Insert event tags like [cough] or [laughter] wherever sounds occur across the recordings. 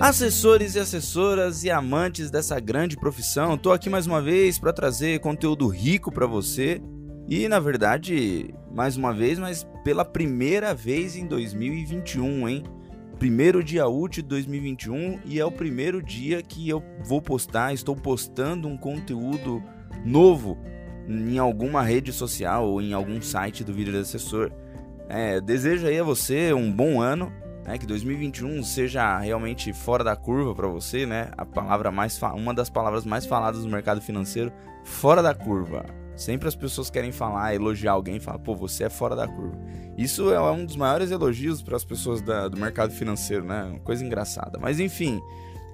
Assessores e assessoras e amantes dessa grande profissão, estou aqui mais uma vez para trazer conteúdo rico para você e, na verdade, mais uma vez, mas pela primeira vez em 2021, hein? Primeiro dia útil de 2021 e é o primeiro dia que eu vou postar, estou postando um conteúdo novo em alguma rede social ou em algum site do vídeo do assessor. É, desejo aí a você um bom ano, né, que 2021 seja realmente fora da curva para você, né? A palavra mais uma das palavras mais faladas no mercado financeiro, fora da curva. Sempre as pessoas querem falar, elogiar alguém, falar, pô, você é fora da curva. Isso é um dos maiores elogios para as pessoas da, do mercado financeiro, né? Uma coisa engraçada. Mas enfim,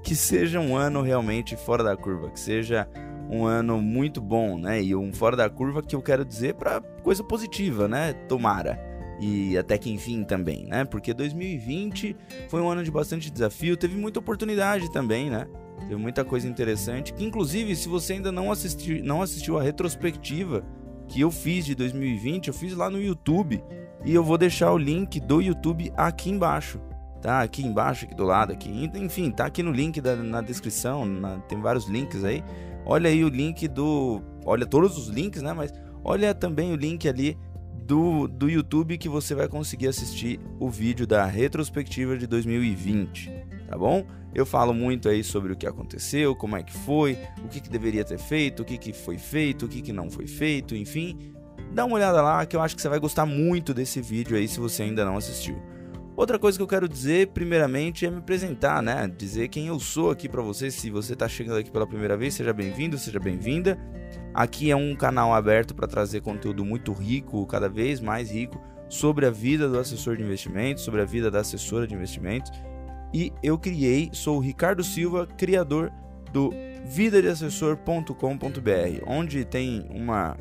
que seja um ano realmente fora da curva, que seja um ano muito bom, né? E um fora da curva que eu quero dizer para coisa positiva, né? Tomara. E até que enfim também, né? Porque 2020 foi um ano de bastante desafio, teve muita oportunidade também, né? Teve muita coisa interessante. Que inclusive, se você ainda não, assisti, não assistiu a retrospectiva que eu fiz de 2020, eu fiz lá no YouTube. E eu vou deixar o link do YouTube aqui embaixo tá aqui embaixo, aqui do lado, aqui, enfim, tá aqui no link da, na descrição, na, tem vários links aí. Olha aí o link do, olha todos os links, né? Mas olha também o link ali do, do YouTube que você vai conseguir assistir o vídeo da retrospectiva de 2020, tá bom? Eu falo muito aí sobre o que aconteceu, como é que foi, o que, que deveria ter feito, o que, que foi feito, o que, que não foi feito, enfim. Dá uma olhada lá que eu acho que você vai gostar muito desse vídeo aí se você ainda não assistiu. Outra coisa que eu quero dizer, primeiramente, é me apresentar, né? Dizer quem eu sou aqui para você. Se você está chegando aqui pela primeira vez, seja bem-vindo, seja bem-vinda. Aqui é um canal aberto para trazer conteúdo muito rico, cada vez mais rico, sobre a vida do assessor de investimentos, sobre a vida da assessora de investimentos. E eu criei, sou o Ricardo Silva, criador do vidadeassessor.com.br, onde tem uma,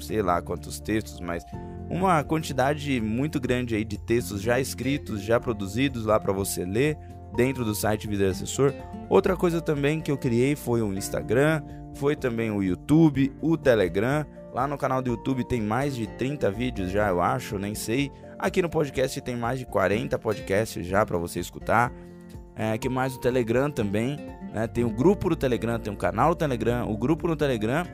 sei lá quantos textos, mas uma quantidade muito grande aí de textos já escritos, já produzidos lá para você ler dentro do site Vida Assessor. Outra coisa também que eu criei foi o Instagram, foi também o YouTube, o Telegram. Lá no canal do YouTube tem mais de 30 vídeos já, eu acho, nem sei. Aqui no podcast tem mais de 40 podcasts já para você escutar. É, que mais o Telegram também, né? Tem o grupo do Telegram, tem o canal do Telegram, o grupo no Telegram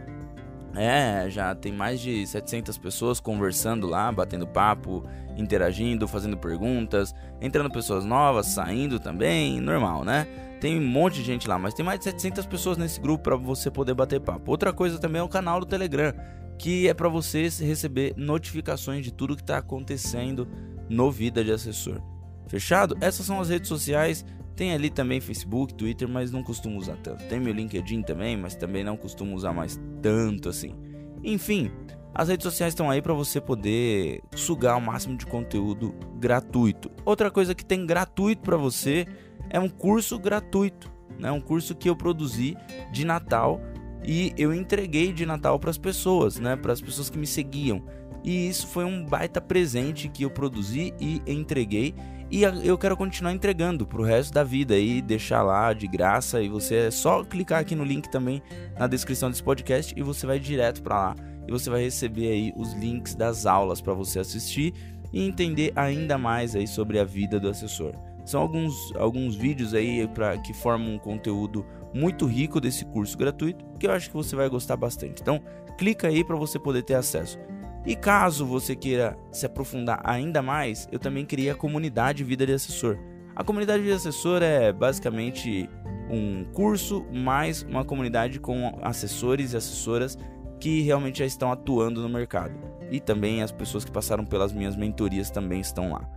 é, já tem mais de 700 pessoas conversando lá, batendo papo, interagindo, fazendo perguntas, entrando pessoas novas, saindo também, normal, né? Tem um monte de gente lá, mas tem mais de 700 pessoas nesse grupo para você poder bater papo. Outra coisa também é o canal do Telegram, que é para você receber notificações de tudo que está acontecendo no Vida de Assessor. Fechado? Essas são as redes sociais tem ali também Facebook, Twitter, mas não costumo usar tanto. Tem meu LinkedIn também, mas também não costumo usar mais tanto assim. Enfim, as redes sociais estão aí para você poder sugar o máximo de conteúdo gratuito. Outra coisa que tem gratuito para você é um curso gratuito, né? Um curso que eu produzi de Natal e eu entreguei de Natal para as pessoas, né? Para as pessoas que me seguiam. E isso foi um baita presente que eu produzi e entreguei e eu quero continuar entregando pro resto da vida e deixar lá de graça. E você é só clicar aqui no link também na descrição desse podcast e você vai direto para lá. E você vai receber aí os links das aulas para você assistir e entender ainda mais aí sobre a vida do assessor. São alguns, alguns vídeos aí pra, que formam um conteúdo muito rico desse curso gratuito que eu acho que você vai gostar bastante. Então, clica aí para você poder ter acesso. E caso você queira se aprofundar ainda mais, eu também criei a comunidade Vida de Assessor. A comunidade de Assessor é basicamente um curso mais uma comunidade com assessores e assessoras que realmente já estão atuando no mercado. E também as pessoas que passaram pelas minhas mentorias também estão lá.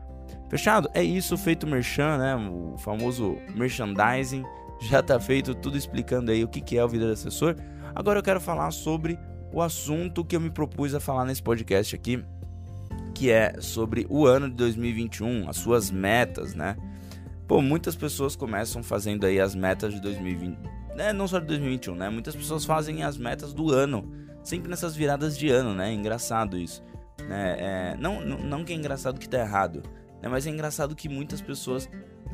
Fechado? É isso, feito merchan, né? O famoso merchandising. Já tá feito tudo explicando aí o que é o Vida de Assessor. Agora eu quero falar sobre o assunto que eu me propus a falar nesse podcast aqui, que é sobre o ano de 2021, as suas metas, né? Pô, muitas pessoas começam fazendo aí as metas de 2020, né? Não só de 2021, né? Muitas pessoas fazem as metas do ano, sempre nessas viradas de ano, né? engraçado isso, né? É, não, não, não que é engraçado que tá errado, né? Mas é engraçado que muitas pessoas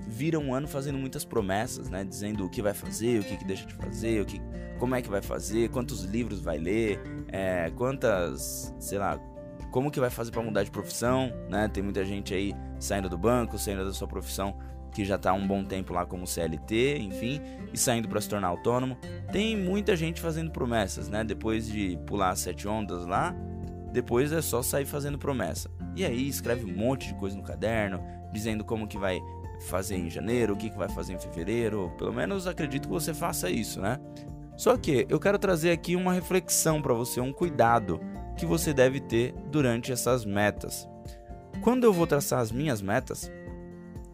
viram um ano fazendo muitas promessas, né? Dizendo o que vai fazer, o que, que deixa de fazer, o que, como é que vai fazer, quantos livros vai ler, é, quantas, sei lá, como que vai fazer para mudar de profissão, né? Tem muita gente aí saindo do banco, saindo da sua profissão que já está há um bom tempo lá como CLT, enfim, e saindo para se tornar autônomo. Tem muita gente fazendo promessas, né? Depois de pular as sete ondas lá, depois é só sair fazendo promessa. E aí escreve um monte de coisa no caderno, dizendo como que vai fazer em janeiro, o que, que vai fazer em fevereiro. Pelo menos acredito que você faça isso, né? Só que eu quero trazer aqui uma reflexão para você, um cuidado que você deve ter durante essas metas. Quando eu vou traçar as minhas metas,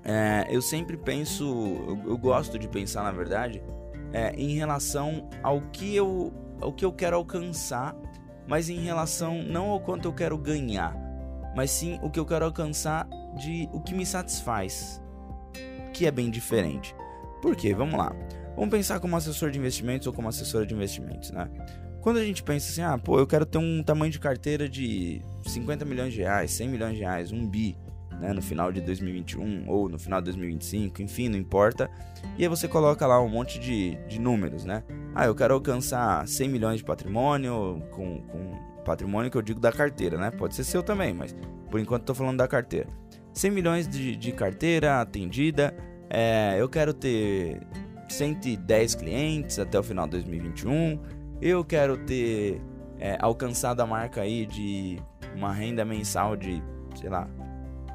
é, eu sempre penso, eu, eu, gosto de pensar na verdade, é, em relação ao que, eu, ao que eu quero alcançar, mas em relação não ao quanto eu quero ganhar, mas sim o que eu quero alcançar de o que me satisfaz, que é bem diferente. Por quê? Vamos lá. Vamos pensar como assessor de investimentos ou como assessora de investimentos, né? Quando a gente pensa assim, ah, pô, eu quero ter um tamanho de carteira de 50 milhões de reais, 100 milhões de reais, um bi, né, no final de 2021 ou no final de 2025, enfim, não importa. E aí você coloca lá um monte de, de números, né? Ah, eu quero alcançar 100 milhões de patrimônio, com, com patrimônio que eu digo da carteira, né? Pode ser seu também, mas por enquanto estou falando da carteira. 100 milhões de, de carteira atendida, é, eu quero ter 110 clientes até o final de 2021. Eu quero ter é, alcançado a marca aí de uma renda mensal de, sei lá,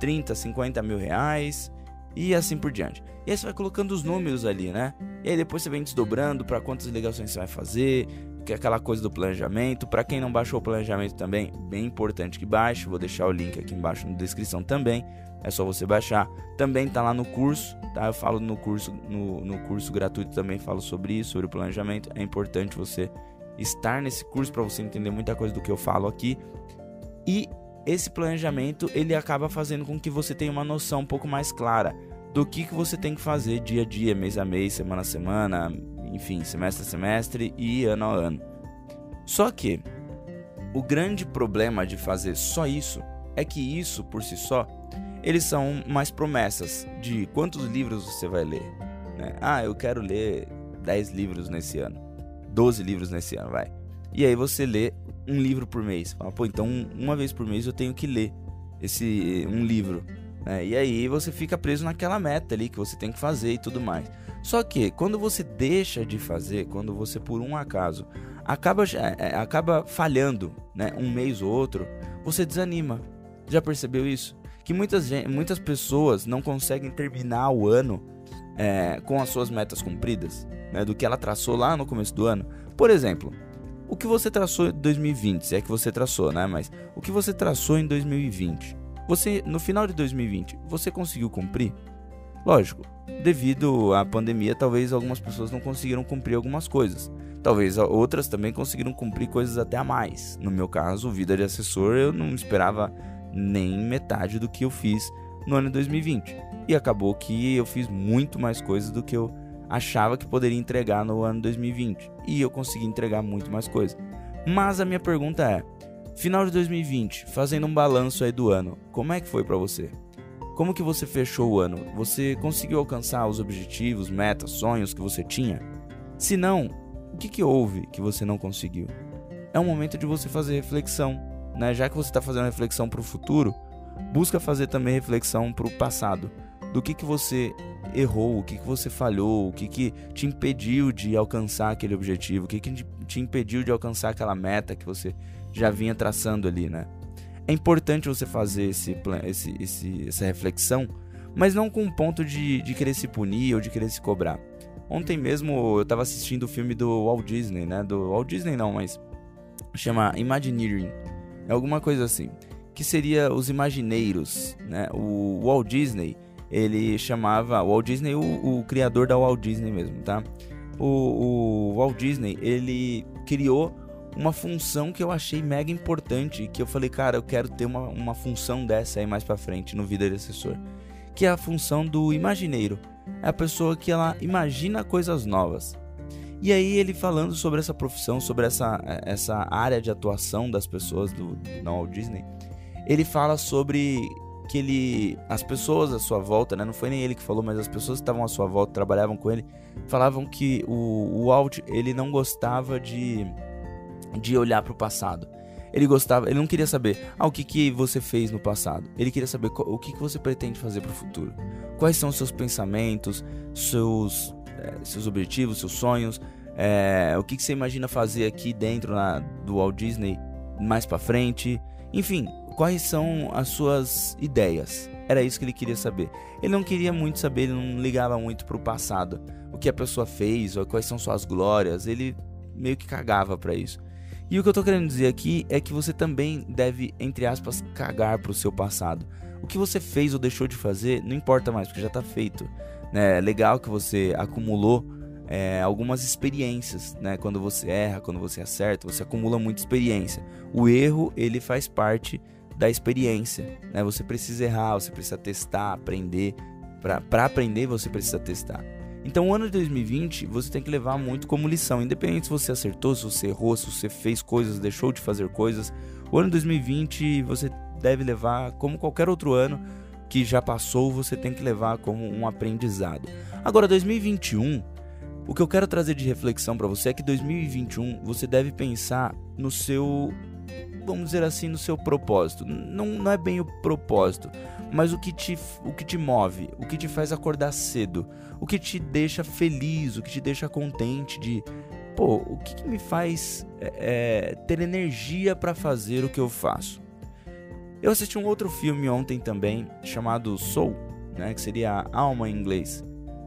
30, 50 mil reais e assim por diante. E aí você vai colocando os números ali, né? E aí depois você vem desdobrando para quantas ligações você vai fazer, que é aquela coisa do planejamento. Para quem não baixou o planejamento também, bem importante que baixe. Vou deixar o link aqui embaixo na descrição também. É só você baixar. Também tá lá no curso, tá? Eu falo no curso, no, no curso gratuito também falo sobre isso, sobre o planejamento. É importante você estar nesse curso para você entender muita coisa do que eu falo aqui. E esse planejamento ele acaba fazendo com que você tenha uma noção um pouco mais clara do que, que você tem que fazer dia a dia, mês a mês, semana a semana, enfim, semestre a semestre e ano a ano. Só que o grande problema de fazer só isso é que isso por si só eles são mais promessas de quantos livros você vai ler. Né? Ah, eu quero ler 10 livros nesse ano, 12 livros nesse ano, vai. E aí você lê um livro por mês. Fala, pô, então uma vez por mês eu tenho que ler esse um livro. Né? E aí você fica preso naquela meta ali que você tem que fazer e tudo mais. Só que quando você deixa de fazer, quando você por um acaso acaba, é, é, acaba falhando né, um mês ou outro, você desanima. Já percebeu isso? Que muitas, muitas pessoas não conseguem terminar o ano é, com as suas metas cumpridas, né, do que ela traçou lá no começo do ano. Por exemplo, o que você traçou em 2020, se é que você traçou, né? Mas o que você traçou em 2020, você no final de 2020, você conseguiu cumprir? Lógico, devido à pandemia, talvez algumas pessoas não conseguiram cumprir algumas coisas. Talvez outras também conseguiram cumprir coisas até a mais. No meu caso, vida de assessor, eu não esperava nem metade do que eu fiz no ano de 2020. E acabou que eu fiz muito mais coisas do que eu achava que poderia entregar no ano 2020 e eu consegui entregar muito mais coisas. Mas a minha pergunta é: final de 2020, fazendo um balanço aí do ano, como é que foi para você? Como que você fechou o ano? Você conseguiu alcançar os objetivos, metas, sonhos que você tinha? Se não, o que, que houve que você não conseguiu? É um momento de você fazer reflexão, né? Já que você está fazendo reflexão para o futuro, busca fazer também reflexão para o passado do que, que você errou, o que, que você falhou, o que, que te impediu de alcançar aquele objetivo, o que, que te impediu de alcançar aquela meta que você já vinha traçando ali, né? É importante você fazer esse, esse, esse, essa reflexão, mas não com um ponto de, de querer se punir ou de querer se cobrar. Ontem mesmo eu estava assistindo o filme do Walt Disney, né? Do Walt Disney não, mas chama Imagineering. É alguma coisa assim. Que seria os imagineiros, né? O Walt Disney ele chamava Walt Disney o, o criador da Walt Disney mesmo, tá? O, o, Walt Disney ele criou uma função que eu achei mega importante que eu falei, cara, eu quero ter uma, uma função dessa aí mais para frente no vida de assessor, que é a função do imagineiro. É a pessoa que ela imagina coisas novas. E aí ele falando sobre essa profissão, sobre essa, essa área de atuação das pessoas do, do Walt Disney, ele fala sobre que ele as pessoas à sua volta, né, não foi nem ele que falou, mas as pessoas que estavam à sua volta, trabalhavam com ele, falavam que o, o Walt ele não gostava de de olhar para o passado. Ele gostava, ele não queria saber, ah, o que, que você fez no passado. Ele queria saber o que, que você pretende fazer para o futuro. Quais são os seus pensamentos, seus, é, seus objetivos, seus sonhos, é, o que, que, você imagina fazer aqui dentro na, do Walt Disney mais para frente. Enfim, quais são as suas ideias? Era isso que ele queria saber. Ele não queria muito saber, ele não ligava muito pro passado, o que a pessoa fez, ou quais são suas glórias. Ele meio que cagava para isso. E o que eu tô querendo dizer aqui é que você também deve, entre aspas, cagar pro seu passado. O que você fez ou deixou de fazer não importa mais, porque já tá feito. Né? É legal que você acumulou é, algumas experiências, né? Quando você erra, quando você acerta, você acumula muita experiência. O erro, ele faz parte da experiência, né? Você precisa errar, você precisa testar, aprender. Para aprender, você precisa testar. Então, o ano de 2020 você tem que levar muito como lição, independente se você acertou, se você errou, se você fez coisas, deixou de fazer coisas. O ano de 2020 você deve levar como qualquer outro ano que já passou, você tem que levar como um aprendizado. Agora, 2021, o que eu quero trazer de reflexão para você é que 2021 você deve pensar no seu, vamos dizer assim, no seu propósito. Não, não é bem o propósito, mas o que te, o que te move, o que te faz acordar cedo, o que te deixa feliz, o que te deixa contente de, pô, o que, que me faz é, ter energia para fazer o que eu faço. Eu assisti um outro filme ontem também chamado Soul, né, que seria Alma em inglês,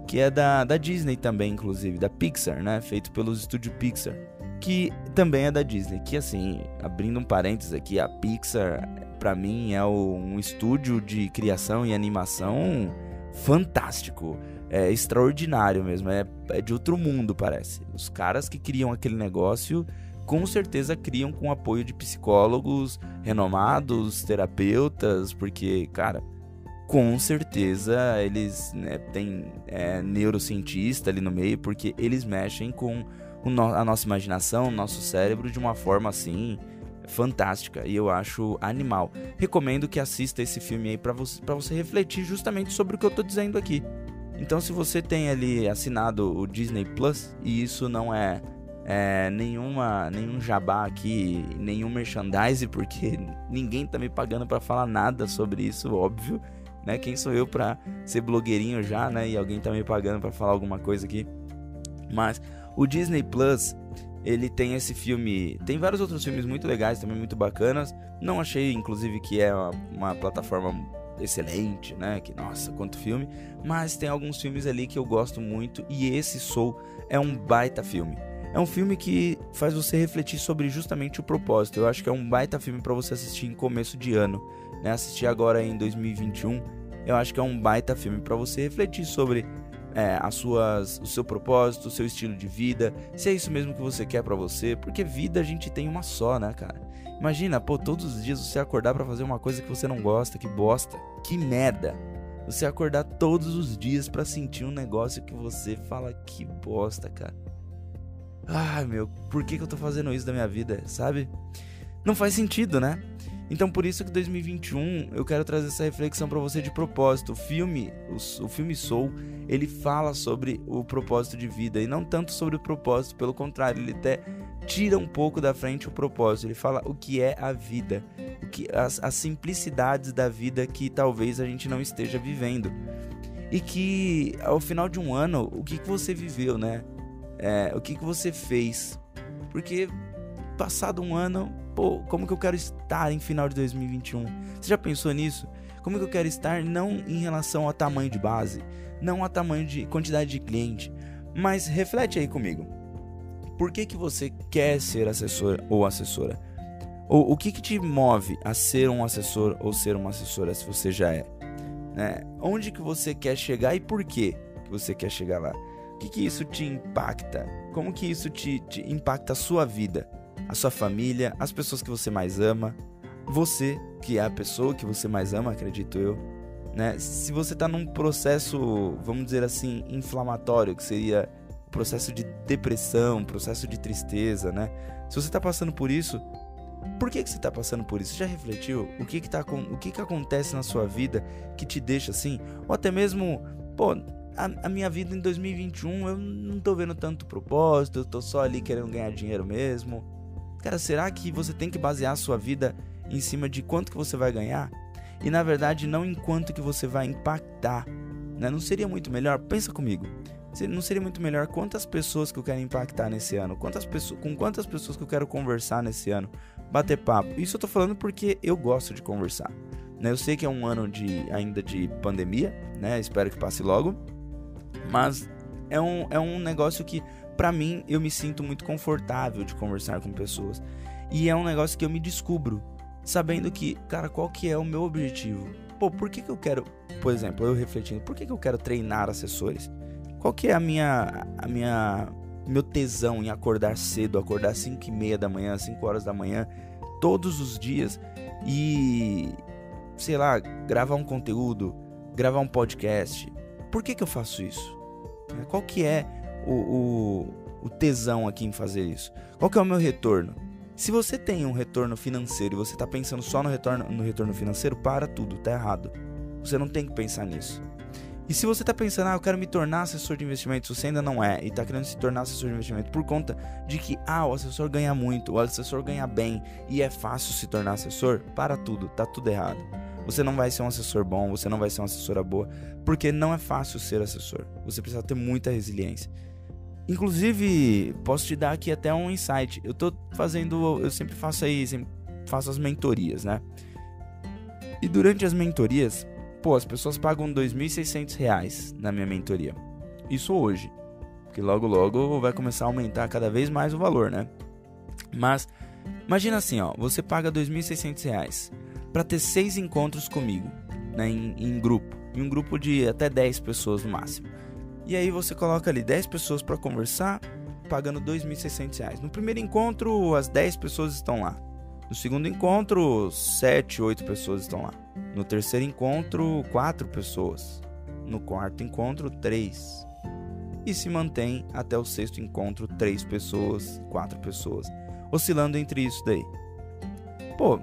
que é da, da Disney também, inclusive, da Pixar, né, feito pelos estúdios Pixar, que também é da Disney. Que assim, abrindo um parênteses aqui, a Pixar para mim é um estúdio de criação e animação fantástico. É extraordinário mesmo, é, é de outro mundo, parece. Os caras que criam aquele negócio com certeza criam com apoio de psicólogos renomados, terapeutas, porque, cara, com certeza eles né, têm é, neurocientista ali no meio, porque eles mexem com a nossa imaginação, o nosso cérebro de uma forma assim fantástica e eu acho animal. Recomendo que assista esse filme aí para você, pra você refletir justamente sobre o que eu tô dizendo aqui. Então, se você tem ali assinado o Disney Plus e isso não é, é nenhuma, nenhum jabá aqui, nenhum merchandise, porque [laughs] ninguém tá me pagando para falar nada sobre isso, óbvio, né? Quem sou eu para ser blogueirinho já, né? E alguém tá me pagando para falar alguma coisa aqui. Mas o Disney Plus ele tem esse filme. Tem vários outros filmes muito legais, também muito bacanas. Não achei, inclusive, que é uma, uma, plataforma excelente, né? Que nossa, quanto filme. Mas tem alguns filmes ali que eu gosto muito. E esse Soul é um baita filme. É um filme que faz você refletir sobre justamente o propósito. Eu acho que é um baita filme para você assistir em começo de ano, né? Assistir agora em 2021. Eu acho que é um baita filme para você refletir sobre é, as suas, o seu propósito, o seu estilo de vida, se é isso mesmo que você quer para você, porque vida a gente tem uma só, né, cara? Imagina, pô, todos os dias você acordar para fazer uma coisa que você não gosta, que bosta, que merda. Você acordar todos os dias para sentir um negócio que você fala que bosta, cara. Ai, meu, por que, que eu tô fazendo isso da minha vida, sabe? Não faz sentido, né? Então por isso que 2021 eu quero trazer essa reflexão para você de propósito. O filme, o, o, filme Soul, ele fala sobre o propósito de vida e não tanto sobre o propósito, pelo contrário, ele até tira um pouco da frente o propósito. Ele fala o que é a vida, o que as, as simplicidades da vida que talvez a gente não esteja vivendo. E que ao final de um ano, o que, que você viveu, né? É, o que, que você fez? Porque passado um ano, pô, como que eu quero estar em final de 2021? Você já pensou nisso? Como que eu quero estar não em relação ao tamanho de base, não a tamanho de quantidade de cliente, mas reflete aí comigo. Por que que você quer ser assessor ou assessora? Ou o que que te move a ser um assessor ou ser uma assessora se você já é? Né? Onde que você quer chegar e por que que você quer chegar lá? O que que isso te impacta? Como que isso te, te impacta a sua vida? A sua família, as pessoas que você mais ama, você, que é a pessoa que você mais ama, acredito eu, né? Se você está num processo, vamos dizer assim, inflamatório, que seria processo de depressão, processo de tristeza, né? Se você está passando por isso, por que, que você está passando por isso? Já refletiu? O que que, tá, o que que acontece na sua vida que te deixa assim? Ou até mesmo, pô, a, a, minha vida em 2021 eu não tô vendo tanto propósito, eu tô só ali querendo ganhar dinheiro mesmo Cara, será que você tem que basear a sua vida em cima de quanto que você vai ganhar? E na verdade, não em quanto que você vai impactar. Né? Não seria muito melhor? Pensa comigo. Não seria muito melhor quantas pessoas que eu quero impactar nesse ano? Quantas pessoas, com quantas pessoas que eu quero conversar nesse ano? Bater papo. Isso eu tô falando porque eu gosto de conversar. Né? Eu sei que é um ano de, ainda de pandemia, né? Espero que passe logo. Mas é um, é um negócio que, para mim, eu me sinto muito confortável de conversar com pessoas. E é um negócio que eu me descubro, sabendo que, cara, qual que é o meu objetivo? Pô, por que, que eu quero, por exemplo, eu refletindo, por que, que eu quero treinar assessores? Qual que é a minha, a minha, meu tesão em acordar cedo, acordar às 5 e meia da manhã, 5 horas da manhã, todos os dias e, sei lá, gravar um conteúdo, gravar um podcast. Por que, que eu faço isso? Qual que é o, o, o tesão aqui em fazer isso? Qual que é o meu retorno? Se você tem um retorno financeiro e você está pensando só no retorno, no retorno financeiro, para tudo, tá errado. Você não tem que pensar nisso. E se você está pensando, ah, eu quero me tornar assessor de investimentos, você ainda não é, e está querendo se tornar assessor de investimento por conta de que, ah, o assessor ganha muito, o assessor ganha bem e é fácil se tornar assessor, para tudo, tá tudo errado. Você não vai ser um assessor bom, você não vai ser uma assessora boa, porque não é fácil ser assessor. Você precisa ter muita resiliência. Inclusive, posso te dar aqui até um insight. Eu tô fazendo, eu sempre faço aí, sempre faço as mentorias, né? E durante as mentorias, pô, as pessoas pagam R$ 2.600 na minha mentoria. Isso hoje, porque logo logo vai começar a aumentar cada vez mais o valor, né? Mas imagina assim, ó, você paga R$ 2.600 para ter seis encontros comigo, né, em, em, grupo, em um grupo de até 10 pessoas no máximo. E aí você coloca ali 10 pessoas para conversar, pagando R$ 2.600. No primeiro encontro, as 10 pessoas estão lá. No segundo encontro, 7, 8 pessoas estão lá. No terceiro encontro, 4 pessoas. No quarto encontro, 3. E se mantém até o sexto encontro, 3 pessoas, 4 pessoas. Oscilando entre isso daí. Pô,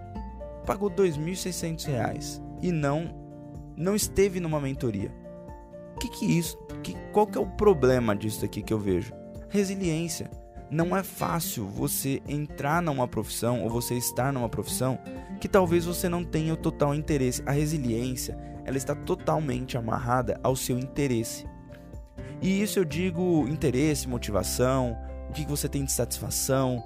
pagou R$ 2.600 e não não esteve numa mentoria. Que que isso? Que, qual que é o problema disso aqui que eu vejo? Resiliência. Não é fácil você entrar numa profissão ou você estar numa profissão que talvez você não tenha o total interesse. A resiliência, ela está totalmente amarrada ao seu interesse. E isso eu digo interesse, motivação, o que você tem de satisfação,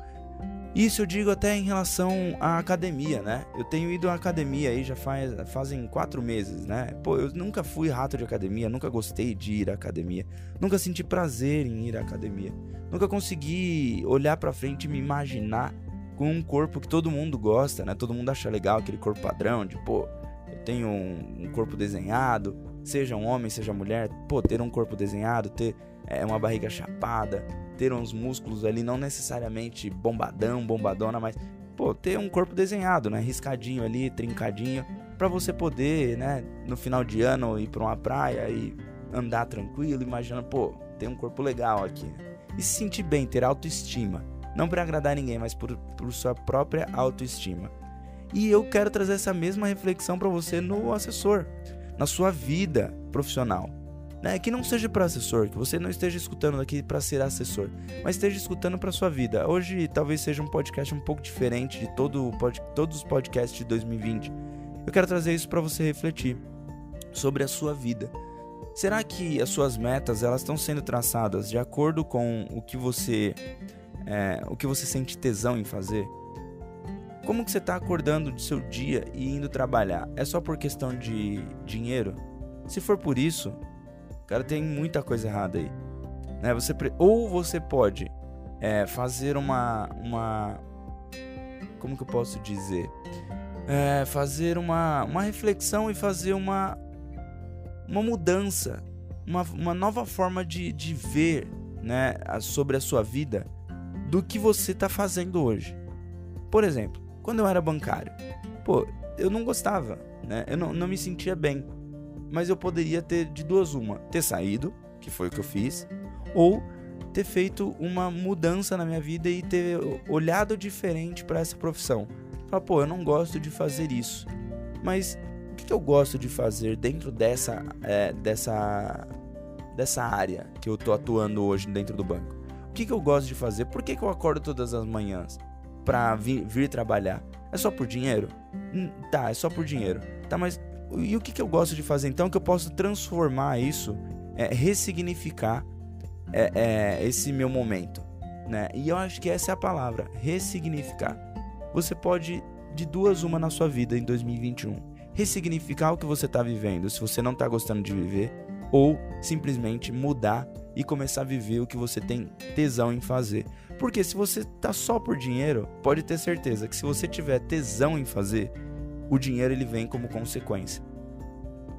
isso eu digo até em relação à academia, né? Eu tenho ido à academia aí já faz, fazem quatro meses, né? Pô, eu nunca fui rato de academia, nunca gostei de ir à academia, nunca senti prazer em ir à academia, nunca consegui olhar para frente e me imaginar com um corpo que todo mundo gosta, né? Todo mundo acha legal aquele corpo padrão de, pô, eu tenho um, um corpo desenhado, seja um homem, seja mulher, pô, ter um corpo desenhado, ter é, uma barriga chapada, ter uns músculos ali, não necessariamente bombadão, bombadona, mas pô, ter um corpo desenhado, né? Riscadinho ali, trincadinho, para você poder, né, no final de ano ir para uma praia e andar tranquilo, imaginando, pô, tem um corpo legal aqui. E se sentir bem, ter autoestima. Não para agradar ninguém, mas por, por sua própria autoestima. E eu quero trazer essa mesma reflexão para você no assessor, na sua vida profissional. Né? Que não seja para assessor, que você não esteja escutando aqui para ser assessor, mas esteja escutando para sua vida. Hoje talvez seja um podcast um pouco diferente de todo pod, todos os podcasts de 2020. Eu quero trazer isso para você refletir sobre a sua vida. Será que as suas metas elas estão sendo traçadas de acordo com o que você é, o que você sente tesão em fazer? Como que você está acordando do seu dia e indo trabalhar? É só por questão de dinheiro? Se for por isso, Cara, tem muita coisa errada aí. Né? Você, ou você pode é, fazer uma, uma. Como que eu posso dizer? É, fazer uma, uma reflexão e fazer uma, uma mudança, uma, uma nova forma de, de ver né, sobre a sua vida do que você está fazendo hoje. Por exemplo, quando eu era bancário, pô, eu não gostava, né? Eu não, não me sentia bem mas eu poderia ter de duas uma, ter saído, que foi o que eu fiz, ou ter feito uma mudança na minha vida e ter olhado diferente para essa profissão. Falar, pô, eu não gosto de fazer isso, mas o que, eu gosto de fazer dentro dessa, é, dessa, dessa área que eu tô atuando hoje dentro do banco? O que, que eu gosto de fazer? Por que, que eu acordo todas as manhãs? Pra vir, vir trabalhar? É só por dinheiro? Hum, tá, é só por dinheiro. Tá, mas e o que, que eu gosto de fazer então que eu posso transformar isso, é, ressignificar é, é, esse meu momento? Né? E eu acho que essa é a palavra, ressignificar. Você pode, de duas, uma na sua vida em 2021. Ressignificar o que você está vivendo, se você não está gostando de viver, ou simplesmente mudar e começar a viver o que você tem tesão em fazer. Porque se você tá só por dinheiro, pode ter certeza que se você tiver tesão em fazer, o dinheiro ele vem como consequência.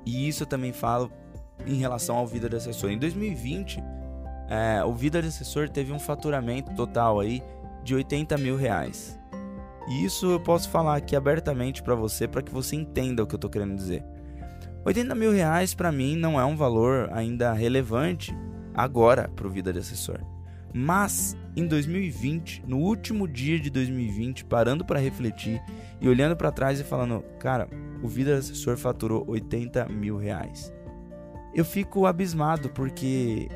E isso eu também falo em relação ao Vida de Assessor. Em 2020, é, o Vida de Assessor teve um faturamento total aí de 80 mil reais. E isso eu posso falar aqui abertamente para você, para que você entenda o que eu tô querendo dizer. 80 mil reais para mim não é um valor ainda relevante agora para o Vida de Assessor. Mas em 2020, no último dia de 2020, parando para refletir e olhando para trás e falando, cara, o Vida de Assessor faturou 80 mil reais. Eu fico abismado porque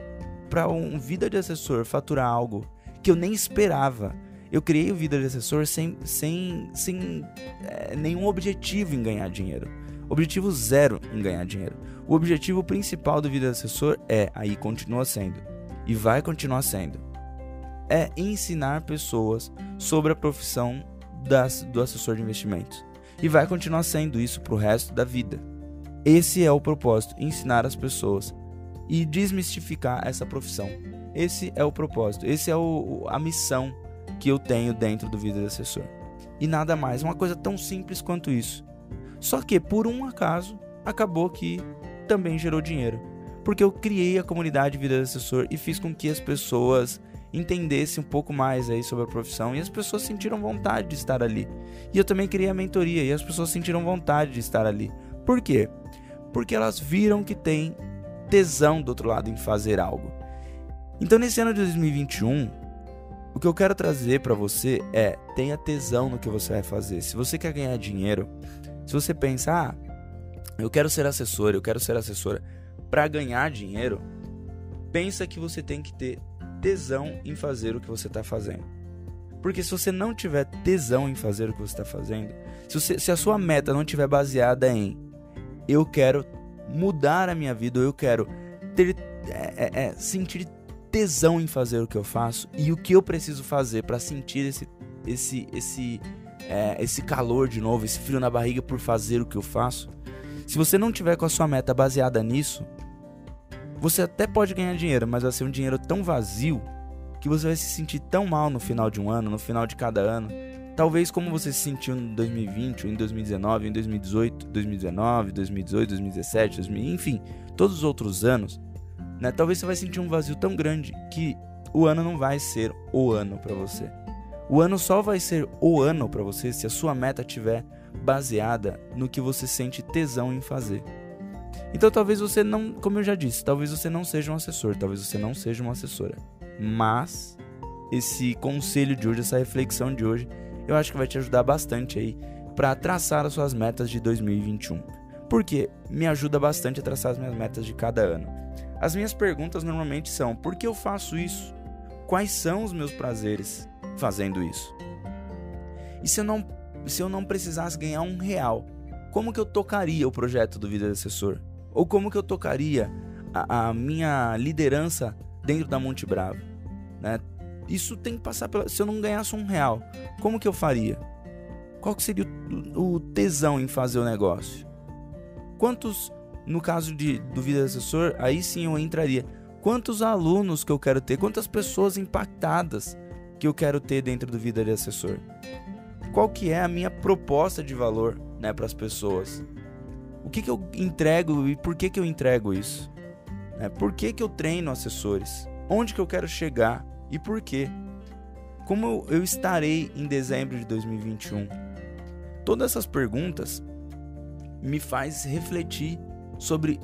para um Vida de Assessor faturar algo que eu nem esperava, eu criei o Vida de Assessor sem, sem, sem é, nenhum objetivo em ganhar dinheiro. Objetivo zero em ganhar dinheiro. O objetivo principal do Vida Assessor é, aí continua sendo, e vai continuar sendo, é ensinar pessoas sobre a profissão das, do assessor de investimentos. E vai continuar sendo isso para o resto da vida. Esse é o propósito, ensinar as pessoas e desmistificar essa profissão. Esse é o propósito, esse é o, a missão que eu tenho dentro do Vida de Assessor. E nada mais, uma coisa tão simples quanto isso. Só que por um acaso acabou que também gerou dinheiro, porque eu criei a comunidade Vida de Assessor e fiz com que as pessoas entendessem um pouco mais aí sobre a profissão e as pessoas sentiram vontade de estar ali. E eu também criei a mentoria e as pessoas sentiram vontade de estar ali. Por quê? Porque elas viram que tem tesão do outro lado em fazer algo. Então nesse ano de 2021, o que eu quero trazer para você é tenha tesão no que você vai fazer. Se você quer ganhar dinheiro, se você pensa, ah, eu quero ser assessor, eu quero ser assessora para ganhar dinheiro, pensa que você tem que ter tesão em fazer o que você está fazendo. Porque se você não tiver tesão em fazer o que você está fazendo, se, você, se a sua meta não estiver baseada em eu quero mudar a minha vida, ou eu quero ter, é, é, é, sentir tesão em fazer o que eu faço e o que eu preciso fazer para sentir esse, esse, esse é, esse calor de novo, esse frio na barriga por fazer o que eu faço, se você não tiver com a sua meta baseada nisso, você até pode ganhar dinheiro, mas vai ser um dinheiro tão vazio que você vai se sentir tão mal no final de um ano, no final de cada ano. Talvez como você se sentiu em 2020, ou em 2019, em 2018, 2019, 2018, 2017, 2000, enfim, todos os outros anos, né? Talvez você vai sentir um vazio tão grande que o ano não vai ser o ano para você. O ano só vai ser o ano para você se a sua meta estiver baseada no que você sente tesão em fazer. Então talvez você não, como eu já disse, talvez você não seja um assessor, talvez você não seja uma assessora. Mas esse conselho de hoje, essa reflexão de hoje, eu acho que vai te ajudar bastante aí para traçar as suas metas de 2021. Porque me ajuda bastante a traçar as minhas metas de cada ano. As minhas perguntas normalmente são: por que eu faço isso? Quais são os meus prazeres? Fazendo isso? E se eu não, se eu não precisasse ganhar um real, como que eu tocaria o projeto do Vida de Assessor? Ou como que eu tocaria a, a minha liderança dentro da Monte Bravo? Né? Isso tem que passar pela. Se eu não ganhasse um real, como que eu faria? Qual que seria o, o tesão em fazer o negócio? Quantos, no caso de, do Vida de Assessor, aí sim eu entraria. Quantos alunos que eu quero ter? Quantas pessoas impactadas? Que eu quero ter dentro do vida de assessor? Qual que é a minha proposta de valor, né, para as pessoas? O que que eu entrego e por que que eu entrego isso? Né? Por que que eu treino assessores? Onde que eu quero chegar e por quê? Como eu estarei em dezembro de 2021? Todas essas perguntas me faz refletir sobre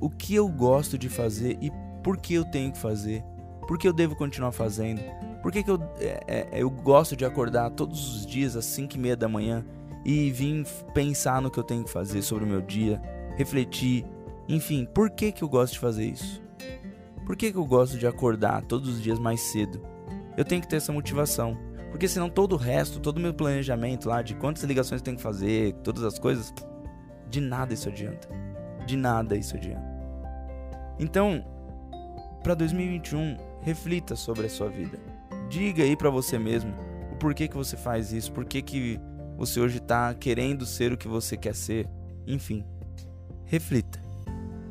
o que eu gosto de fazer e por que eu tenho que fazer, por que eu devo continuar fazendo, por que, que eu, é, é, eu gosto de acordar todos os dias às 5 e meia da manhã e vir pensar no que eu tenho que fazer sobre o meu dia, refletir, enfim, por que, que eu gosto de fazer isso? Por que, que eu gosto de acordar todos os dias mais cedo? Eu tenho que ter essa motivação, Porque senão todo o resto, todo o meu planejamento lá de quantas ligações tem que fazer, todas as coisas, de nada isso adianta. De nada isso adianta. Então, para 2021, reflita sobre a sua vida. Diga aí para você mesmo o porquê que você faz isso, por que você hoje tá querendo ser o que você quer ser. Enfim, reflita.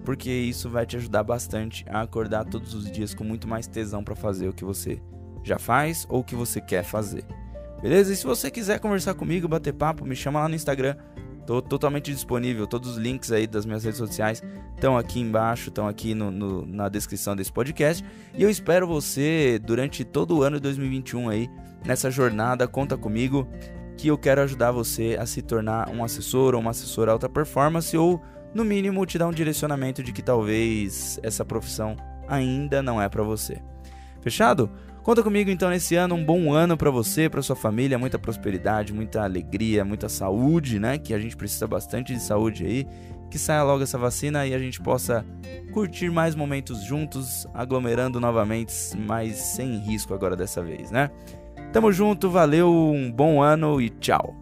Porque isso vai te ajudar bastante a acordar todos os dias com muito mais tesão para fazer o que você já faz ou o que você quer fazer. Beleza? E se você quiser conversar comigo, bater papo, me chama lá no Instagram. Tô totalmente disponível. Todos os links aí das minhas redes sociais estão aqui embaixo, estão aqui no, no, na descrição desse podcast. E eu espero você durante todo o ano de 2021 aí, nessa jornada. Conta comigo que eu quero ajudar você a se tornar um assessor ou uma assessora alta performance ou, no mínimo, te dar um direcionamento de que talvez essa profissão ainda não é para você. Fechado? Conta comigo então nesse ano, um bom ano para você, para sua família, muita prosperidade, muita alegria, muita saúde, né? Que a gente precisa bastante de saúde aí. Que saia logo essa vacina e a gente possa curtir mais momentos juntos, aglomerando novamente, mas sem risco agora dessa vez, né? Tamo junto, valeu, um bom ano e tchau.